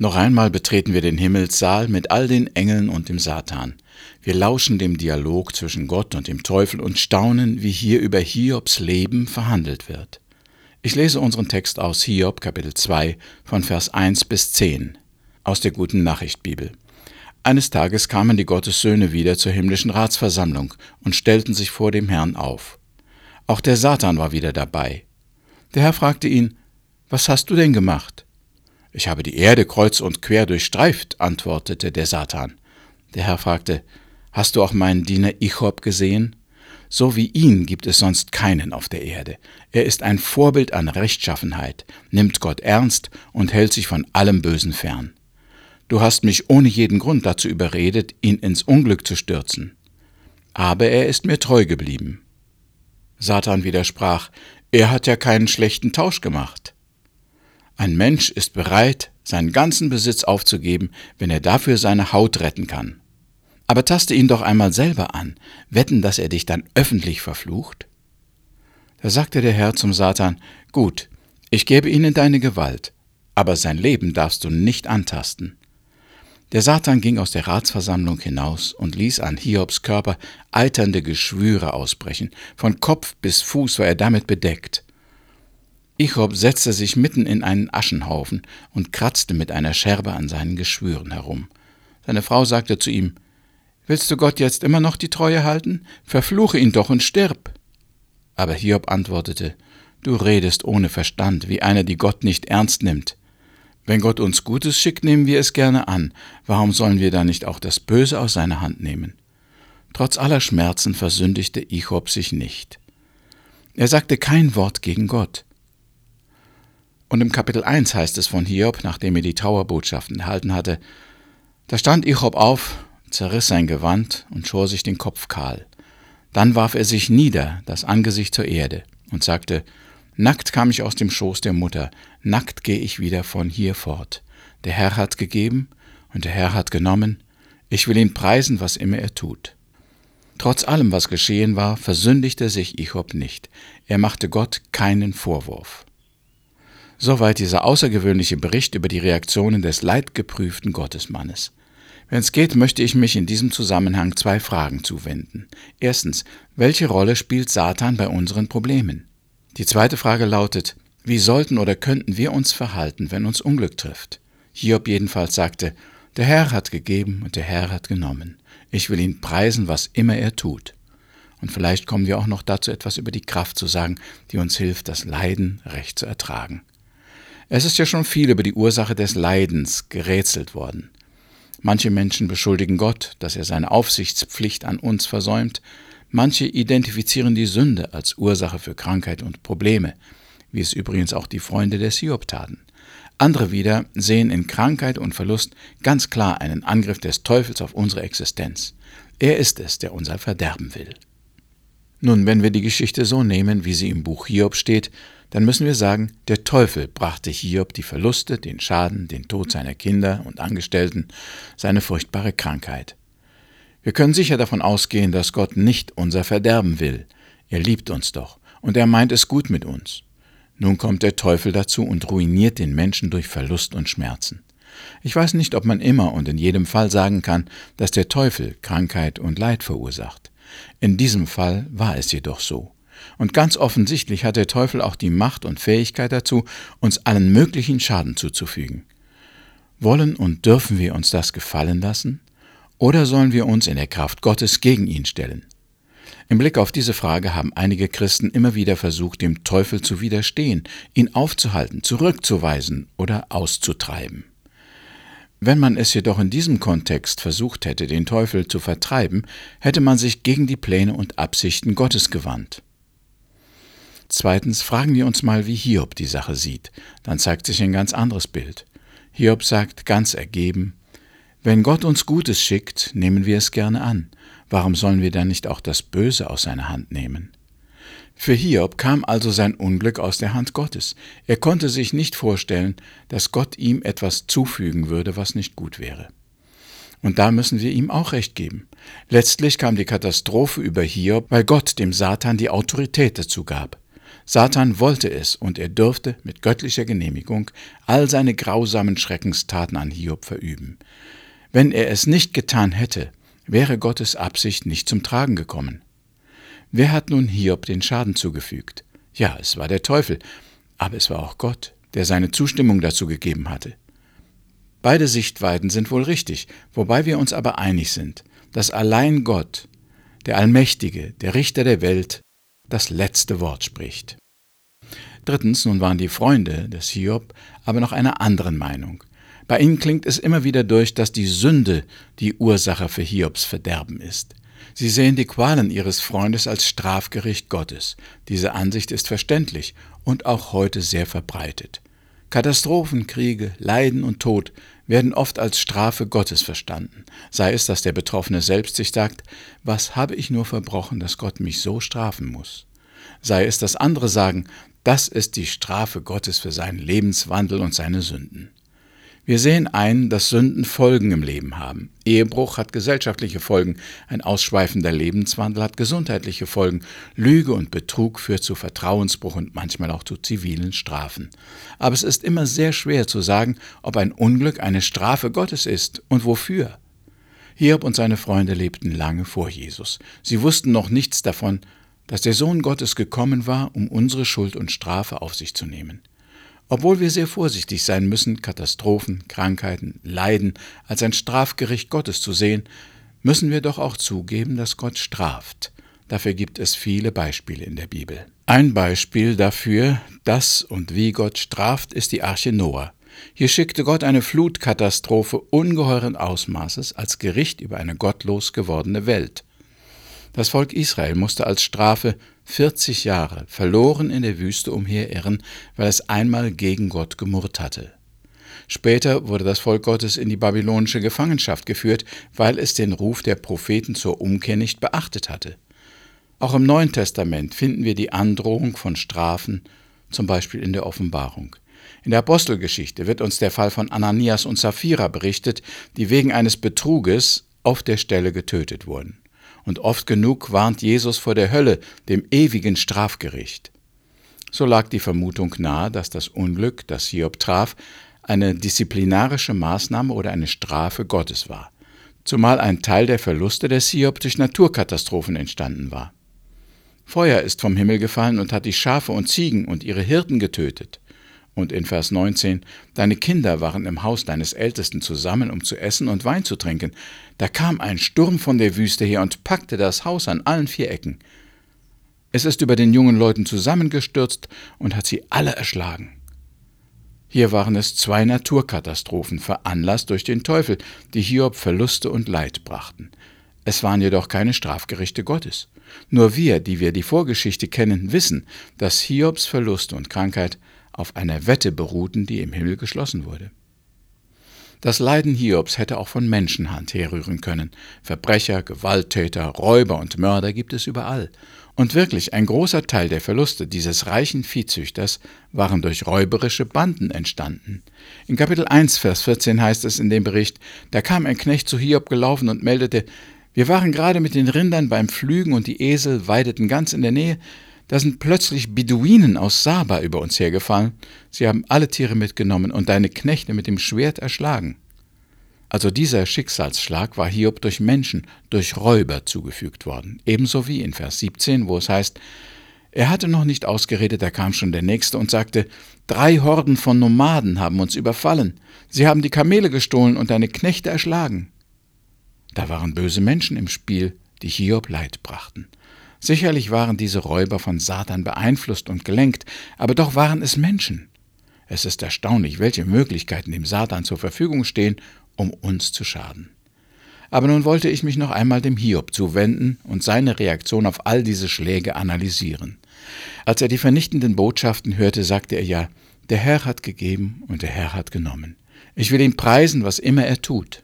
Noch einmal betreten wir den Himmelssaal mit all den Engeln und dem Satan. Wir lauschen dem Dialog zwischen Gott und dem Teufel und staunen, wie hier über Hiobs Leben verhandelt wird. Ich lese unseren Text aus Hiob Kapitel 2 von Vers 1 bis 10 aus der guten Nachricht Bibel. Eines Tages kamen die Gottessöhne wieder zur himmlischen Ratsversammlung und stellten sich vor dem Herrn auf. Auch der Satan war wieder dabei. Der Herr fragte ihn, Was hast du denn gemacht? Ich habe die Erde kreuz und quer durchstreift, antwortete der Satan. Der Herr fragte, Hast du auch meinen Diener Ichob gesehen? So wie ihn gibt es sonst keinen auf der Erde. Er ist ein Vorbild an Rechtschaffenheit, nimmt Gott ernst und hält sich von allem Bösen fern. Du hast mich ohne jeden Grund dazu überredet, ihn ins Unglück zu stürzen. Aber er ist mir treu geblieben. Satan widersprach, er hat ja keinen schlechten Tausch gemacht. Ein Mensch ist bereit, seinen ganzen Besitz aufzugeben, wenn er dafür seine Haut retten kann. Aber taste ihn doch einmal selber an, wetten, dass er dich dann öffentlich verflucht? Da sagte der Herr zum Satan, Gut, ich gebe ihn in deine Gewalt, aber sein Leben darfst du nicht antasten. Der Satan ging aus der Ratsversammlung hinaus und ließ an Hiobs Körper eiternde Geschwüre ausbrechen, von Kopf bis Fuß war er damit bedeckt. Ichob setzte sich mitten in einen Aschenhaufen und kratzte mit einer Scherbe an seinen Geschwüren herum. Seine Frau sagte zu ihm, Willst du Gott jetzt immer noch die Treue halten? Verfluche ihn doch und stirb. Aber Hiob antwortete, Du redest ohne Verstand, wie einer, die Gott nicht ernst nimmt. Wenn Gott uns Gutes schickt, nehmen wir es gerne an. Warum sollen wir da nicht auch das Böse aus seiner Hand nehmen? Trotz aller Schmerzen versündigte Ichob sich nicht. Er sagte kein Wort gegen Gott. Und im Kapitel 1 heißt es von Hiob, nachdem er die Trauerbotschaften erhalten hatte, da stand Hiob auf, zerriss sein Gewand und schor sich den Kopf kahl. Dann warf er sich nieder, das Angesicht zur Erde, und sagte, Nackt kam ich aus dem Schoß der Mutter, nackt gehe ich wieder von hier fort. Der Herr hat gegeben und der Herr hat genommen, ich will ihn preisen, was immer er tut. Trotz allem, was geschehen war, versündigte sich Ichob nicht. Er machte Gott keinen Vorwurf. Soweit dieser außergewöhnliche Bericht über die Reaktionen des leidgeprüften Gottesmannes. Wenn es geht, möchte ich mich in diesem Zusammenhang zwei Fragen zuwenden. Erstens, welche Rolle spielt Satan bei unseren Problemen? Die zweite Frage lautet, wie sollten oder könnten wir uns verhalten, wenn uns Unglück trifft? Hiob jedenfalls sagte, der Herr hat gegeben und der Herr hat genommen. Ich will ihn preisen, was immer er tut. Und vielleicht kommen wir auch noch dazu etwas über die Kraft zu sagen, die uns hilft, das Leiden recht zu ertragen. Es ist ja schon viel über die Ursache des Leidens gerätselt worden. Manche Menschen beschuldigen Gott, dass er seine Aufsichtspflicht an uns versäumt, manche identifizieren die Sünde als Ursache für Krankheit und Probleme, wie es übrigens auch die Freunde des Hiob taten. Andere wieder sehen in Krankheit und Verlust ganz klar einen Angriff des Teufels auf unsere Existenz. Er ist es, der unser Verderben will. Nun, wenn wir die Geschichte so nehmen, wie sie im Buch Hiob steht, dann müssen wir sagen, der Teufel brachte Hiob die Verluste, den Schaden, den Tod seiner Kinder und Angestellten, seine furchtbare Krankheit. Wir können sicher davon ausgehen, dass Gott nicht unser Verderben will. Er liebt uns doch, und er meint es gut mit uns. Nun kommt der Teufel dazu und ruiniert den Menschen durch Verlust und Schmerzen. Ich weiß nicht, ob man immer und in jedem Fall sagen kann, dass der Teufel Krankheit und Leid verursacht. In diesem Fall war es jedoch so. Und ganz offensichtlich hat der Teufel auch die Macht und Fähigkeit dazu, uns allen möglichen Schaden zuzufügen. Wollen und dürfen wir uns das gefallen lassen? Oder sollen wir uns in der Kraft Gottes gegen ihn stellen? Im Blick auf diese Frage haben einige Christen immer wieder versucht, dem Teufel zu widerstehen, ihn aufzuhalten, zurückzuweisen oder auszutreiben. Wenn man es jedoch in diesem Kontext versucht hätte, den Teufel zu vertreiben, hätte man sich gegen die Pläne und Absichten Gottes gewandt. Zweitens fragen wir uns mal, wie Hiob die Sache sieht. Dann zeigt sich ein ganz anderes Bild. Hiob sagt ganz ergeben, wenn Gott uns Gutes schickt, nehmen wir es gerne an. Warum sollen wir dann nicht auch das Böse aus seiner Hand nehmen? Für Hiob kam also sein Unglück aus der Hand Gottes. Er konnte sich nicht vorstellen, dass Gott ihm etwas zufügen würde, was nicht gut wäre. Und da müssen wir ihm auch recht geben. Letztlich kam die Katastrophe über Hiob, weil Gott dem Satan die Autorität dazu gab. Satan wollte es, und er durfte mit göttlicher Genehmigung all seine grausamen Schreckenstaten an Hiob verüben. Wenn er es nicht getan hätte, wäre Gottes Absicht nicht zum Tragen gekommen. Wer hat nun Hiob den Schaden zugefügt? Ja, es war der Teufel, aber es war auch Gott, der seine Zustimmung dazu gegeben hatte. Beide Sichtweiten sind wohl richtig, wobei wir uns aber einig sind, dass allein Gott, der Allmächtige, der Richter der Welt, das letzte Wort spricht. Drittens, nun waren die Freunde des Hiob aber noch einer anderen Meinung. Bei ihnen klingt es immer wieder durch, dass die Sünde die Ursache für Hiobs Verderben ist. Sie sehen die Qualen ihres Freundes als Strafgericht Gottes. Diese Ansicht ist verständlich und auch heute sehr verbreitet. Katastrophen, Kriege, Leiden und Tod werden oft als Strafe Gottes verstanden, sei es, dass der Betroffene selbst sich sagt, was habe ich nur verbrochen, dass Gott mich so strafen muss, sei es, dass andere sagen, das ist die Strafe Gottes für seinen Lebenswandel und seine Sünden. Wir sehen ein, dass Sünden Folgen im Leben haben. Ehebruch hat gesellschaftliche Folgen, ein ausschweifender Lebenswandel hat gesundheitliche Folgen, Lüge und Betrug führt zu Vertrauensbruch und manchmal auch zu zivilen Strafen. Aber es ist immer sehr schwer zu sagen, ob ein Unglück eine Strafe Gottes ist und wofür. Hiob und seine Freunde lebten lange vor Jesus. Sie wussten noch nichts davon, dass der Sohn Gottes gekommen war, um unsere Schuld und Strafe auf sich zu nehmen. Obwohl wir sehr vorsichtig sein müssen, Katastrophen, Krankheiten, Leiden als ein Strafgericht Gottes zu sehen, müssen wir doch auch zugeben, dass Gott straft. Dafür gibt es viele Beispiele in der Bibel. Ein Beispiel dafür, dass und wie Gott straft, ist die Arche Noah. Hier schickte Gott eine Flutkatastrophe ungeheuren Ausmaßes als Gericht über eine gottlos gewordene Welt. Das Volk Israel musste als Strafe 40 Jahre verloren in der Wüste umherirren, weil es einmal gegen Gott gemurrt hatte. Später wurde das Volk Gottes in die babylonische Gefangenschaft geführt, weil es den Ruf der Propheten zur Umkehr nicht beachtet hatte. Auch im Neuen Testament finden wir die Androhung von Strafen, zum Beispiel in der Offenbarung. In der Apostelgeschichte wird uns der Fall von Ananias und Sapphira berichtet, die wegen eines Betruges auf der Stelle getötet wurden und oft genug warnt Jesus vor der Hölle, dem ewigen Strafgericht. So lag die Vermutung nahe, dass das Unglück, das Hiob traf, eine disziplinarische Maßnahme oder eine Strafe Gottes war, zumal ein Teil der Verluste des Hiob durch Naturkatastrophen entstanden war. Feuer ist vom Himmel gefallen und hat die Schafe und Ziegen und ihre Hirten getötet. Und in Vers 19, Deine Kinder waren im Haus deines Ältesten zusammen, um zu essen und Wein zu trinken. Da kam ein Sturm von der Wüste her und packte das Haus an allen vier Ecken. Es ist über den jungen Leuten zusammengestürzt und hat sie alle erschlagen. Hier waren es zwei Naturkatastrophen, veranlasst durch den Teufel, die Hiob Verluste und Leid brachten. Es waren jedoch keine Strafgerichte Gottes. Nur wir, die wir die Vorgeschichte kennen, wissen, dass Hiobs Verluste und Krankheit auf einer Wette beruhten, die im Himmel geschlossen wurde. Das Leiden Hiobs hätte auch von Menschenhand herrühren können. Verbrecher, Gewalttäter, Räuber und Mörder gibt es überall. Und wirklich ein großer Teil der Verluste dieses reichen Viehzüchters waren durch räuberische Banden entstanden. In Kapitel 1, Vers 14 heißt es in dem Bericht, da kam ein Knecht zu Hiob gelaufen und meldete, wir waren gerade mit den Rindern beim Pflügen und die Esel weideten ganz in der Nähe, da sind plötzlich Beduinen aus Saba über uns hergefallen. Sie haben alle Tiere mitgenommen und deine Knechte mit dem Schwert erschlagen. Also dieser Schicksalsschlag war Hiob durch Menschen, durch Räuber zugefügt worden. Ebenso wie in Vers 17, wo es heißt, er hatte noch nicht ausgeredet, da kam schon der Nächste und sagte, drei Horden von Nomaden haben uns überfallen. Sie haben die Kamele gestohlen und deine Knechte erschlagen. Da waren böse Menschen im Spiel, die Hiob Leid brachten. Sicherlich waren diese Räuber von Satan beeinflusst und gelenkt, aber doch waren es Menschen. Es ist erstaunlich, welche Möglichkeiten dem Satan zur Verfügung stehen, um uns zu schaden. Aber nun wollte ich mich noch einmal dem Hiob zuwenden und seine Reaktion auf all diese Schläge analysieren. Als er die vernichtenden Botschaften hörte, sagte er ja, der Herr hat gegeben und der Herr hat genommen. Ich will ihn preisen, was immer er tut.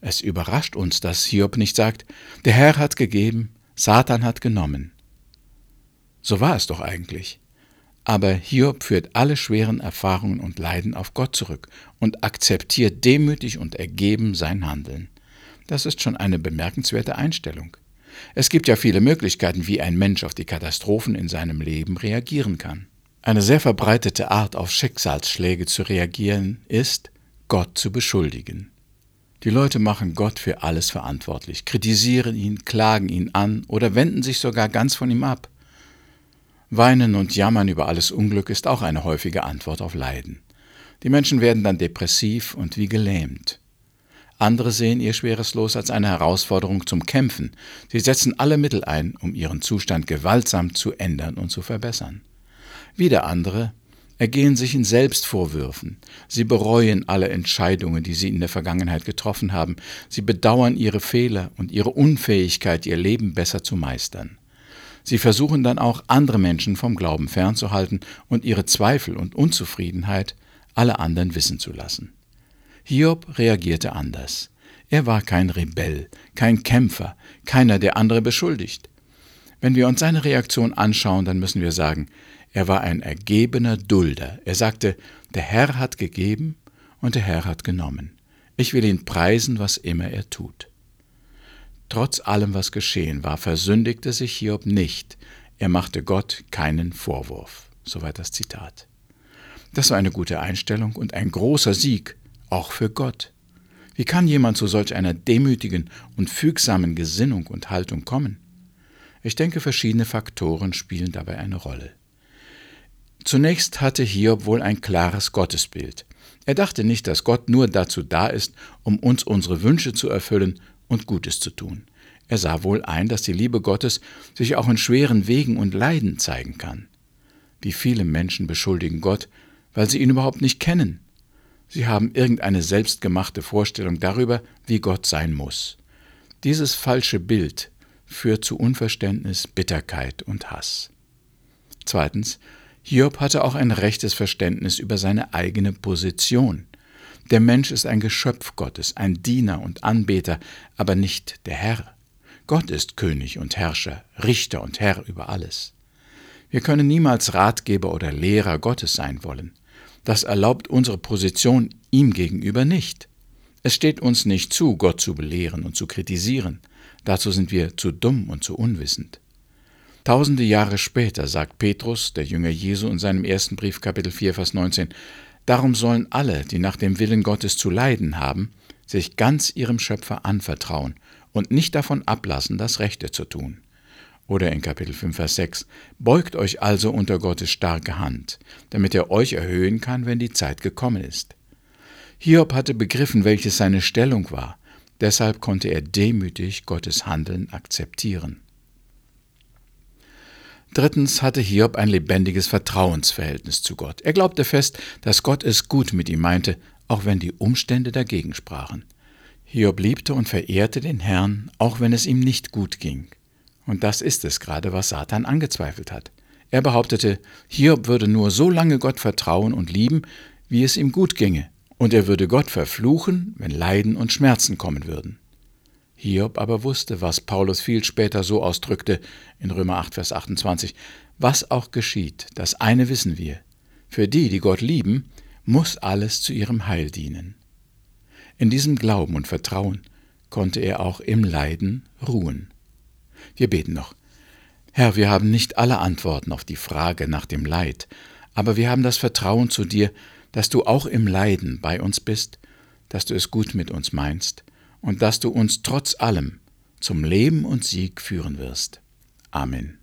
Es überrascht uns, dass Hiob nicht sagt, der Herr hat gegeben, Satan hat genommen. So war es doch eigentlich. Aber Hiob führt alle schweren Erfahrungen und Leiden auf Gott zurück und akzeptiert demütig und ergeben sein Handeln. Das ist schon eine bemerkenswerte Einstellung. Es gibt ja viele Möglichkeiten, wie ein Mensch auf die Katastrophen in seinem Leben reagieren kann. Eine sehr verbreitete Art, auf Schicksalsschläge zu reagieren, ist, Gott zu beschuldigen. Die Leute machen Gott für alles verantwortlich, kritisieren ihn, klagen ihn an oder wenden sich sogar ganz von ihm ab. Weinen und Jammern über alles Unglück ist auch eine häufige Antwort auf Leiden. Die Menschen werden dann depressiv und wie gelähmt. Andere sehen ihr schweres Los als eine Herausforderung zum Kämpfen. Sie setzen alle Mittel ein, um ihren Zustand gewaltsam zu ändern und zu verbessern. Wieder andere ergehen sich in Selbstvorwürfen. Sie bereuen alle Entscheidungen, die sie in der Vergangenheit getroffen haben. Sie bedauern ihre Fehler und ihre Unfähigkeit, ihr Leben besser zu meistern. Sie versuchen dann auch, andere Menschen vom Glauben fernzuhalten und ihre Zweifel und Unzufriedenheit alle anderen wissen zu lassen. Hiob reagierte anders. Er war kein Rebell, kein Kämpfer, keiner, der andere beschuldigt. Wenn wir uns seine Reaktion anschauen, dann müssen wir sagen, er war ein ergebener Dulder. Er sagte, der Herr hat gegeben und der Herr hat genommen. Ich will ihn preisen, was immer er tut. Trotz allem, was geschehen war, versündigte sich Hiob nicht. Er machte Gott keinen Vorwurf. Soweit das Zitat. Das war eine gute Einstellung und ein großer Sieg, auch für Gott. Wie kann jemand zu solch einer demütigen und fügsamen Gesinnung und Haltung kommen? Ich denke, verschiedene Faktoren spielen dabei eine Rolle. Zunächst hatte Hiob wohl ein klares Gottesbild. Er dachte nicht, dass Gott nur dazu da ist, um uns unsere Wünsche zu erfüllen und Gutes zu tun. Er sah wohl ein, dass die Liebe Gottes sich auch in schweren Wegen und Leiden zeigen kann. Wie viele Menschen beschuldigen Gott, weil sie ihn überhaupt nicht kennen. Sie haben irgendeine selbstgemachte Vorstellung darüber, wie Gott sein muss. Dieses falsche Bild führt zu Unverständnis, Bitterkeit und Hass. Zweitens, Hiob hatte auch ein rechtes Verständnis über seine eigene Position. Der Mensch ist ein Geschöpf Gottes, ein Diener und Anbeter, aber nicht der Herr. Gott ist König und Herrscher, Richter und Herr über alles. Wir können niemals Ratgeber oder Lehrer Gottes sein wollen. Das erlaubt unsere Position ihm gegenüber nicht. Es steht uns nicht zu, Gott zu belehren und zu kritisieren. Dazu sind wir zu dumm und zu unwissend. Tausende Jahre später sagt Petrus, der Jünger Jesu, in seinem ersten Brief Kapitel 4, Vers 19, Darum sollen alle, die nach dem Willen Gottes zu leiden haben, sich ganz ihrem Schöpfer anvertrauen und nicht davon ablassen, das Rechte zu tun. Oder in Kapitel 5, Vers 6, Beugt euch also unter Gottes starke Hand, damit er euch erhöhen kann, wenn die Zeit gekommen ist. Hiob hatte begriffen, welches seine Stellung war, deshalb konnte er demütig Gottes Handeln akzeptieren. Drittens hatte Hiob ein lebendiges Vertrauensverhältnis zu Gott. Er glaubte fest, dass Gott es gut mit ihm meinte, auch wenn die Umstände dagegen sprachen. Hiob liebte und verehrte den Herrn, auch wenn es ihm nicht gut ging. Und das ist es gerade, was Satan angezweifelt hat. Er behauptete, Hiob würde nur so lange Gott vertrauen und lieben, wie es ihm gut ginge, und er würde Gott verfluchen, wenn Leiden und Schmerzen kommen würden. Hiob aber wusste, was Paulus viel später so ausdrückte in Römer 8, Vers 28, was auch geschieht, das eine wissen wir, für die, die Gott lieben, muss alles zu ihrem Heil dienen. In diesem Glauben und Vertrauen konnte er auch im Leiden ruhen. Wir beten noch. Herr, wir haben nicht alle Antworten auf die Frage nach dem Leid, aber wir haben das Vertrauen zu dir, dass du auch im Leiden bei uns bist, dass du es gut mit uns meinst und dass du uns trotz allem zum Leben und Sieg führen wirst. Amen.